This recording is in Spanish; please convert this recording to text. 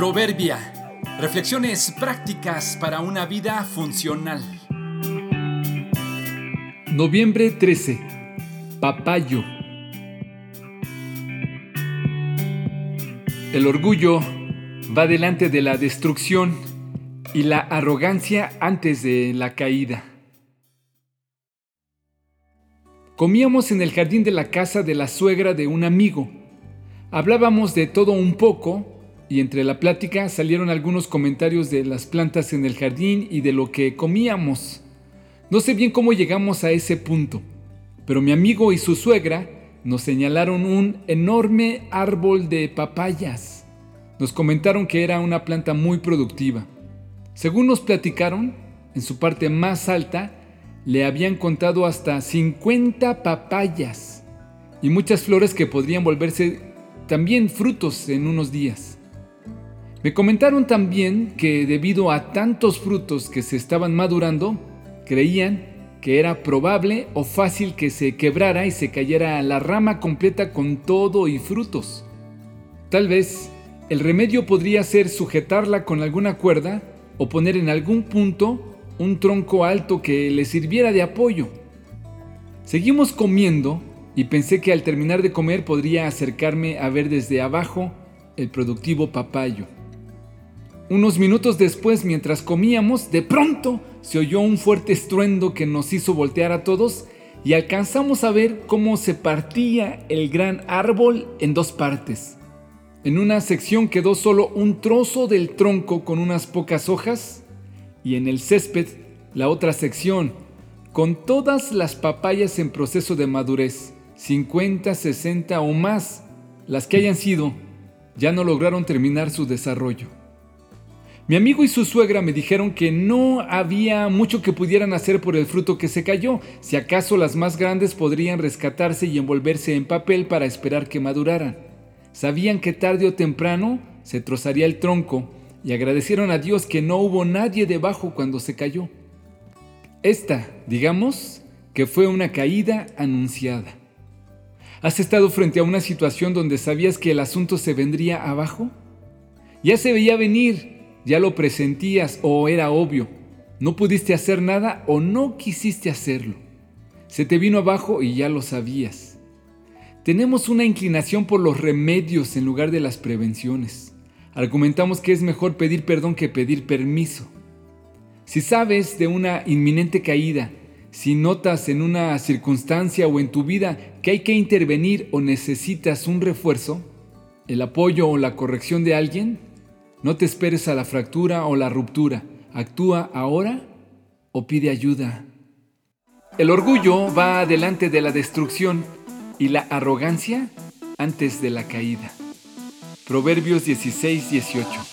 Proverbia. Reflexiones prácticas para una vida funcional. Noviembre 13. Papayo. El orgullo va delante de la destrucción y la arrogancia antes de la caída. Comíamos en el jardín de la casa de la suegra de un amigo. Hablábamos de todo un poco y entre la plática salieron algunos comentarios de las plantas en el jardín y de lo que comíamos. No sé bien cómo llegamos a ese punto, pero mi amigo y su suegra nos señalaron un enorme árbol de papayas. Nos comentaron que era una planta muy productiva. Según nos platicaron, en su parte más alta le habían contado hasta 50 papayas y muchas flores que podrían volverse también frutos en unos días. Me comentaron también que debido a tantos frutos que se estaban madurando, creían que era probable o fácil que se quebrara y se cayera la rama completa con todo y frutos. Tal vez el remedio podría ser sujetarla con alguna cuerda o poner en algún punto un tronco alto que le sirviera de apoyo. Seguimos comiendo y pensé que al terminar de comer podría acercarme a ver desde abajo el productivo papayo. Unos minutos después, mientras comíamos, de pronto se oyó un fuerte estruendo que nos hizo voltear a todos y alcanzamos a ver cómo se partía el gran árbol en dos partes. En una sección quedó solo un trozo del tronco con unas pocas hojas y en el césped la otra sección con todas las papayas en proceso de madurez, 50, 60 o más, las que hayan sido, ya no lograron terminar su desarrollo. Mi amigo y su suegra me dijeron que no había mucho que pudieran hacer por el fruto que se cayó, si acaso las más grandes podrían rescatarse y envolverse en papel para esperar que maduraran. Sabían que tarde o temprano se trozaría el tronco y agradecieron a Dios que no hubo nadie debajo cuando se cayó. Esta, digamos, que fue una caída anunciada. ¿Has estado frente a una situación donde sabías que el asunto se vendría abajo? Ya se veía venir, ya lo presentías o era obvio. No pudiste hacer nada o no quisiste hacerlo. Se te vino abajo y ya lo sabías. Tenemos una inclinación por los remedios en lugar de las prevenciones. Argumentamos que es mejor pedir perdón que pedir permiso. Si sabes de una inminente caída, si notas en una circunstancia o en tu vida que hay que intervenir o necesitas un refuerzo, el apoyo o la corrección de alguien, no te esperes a la fractura o la ruptura. Actúa ahora o pide ayuda. El orgullo va delante de la destrucción y la arrogancia antes de la caída. Proverbios 16, 18.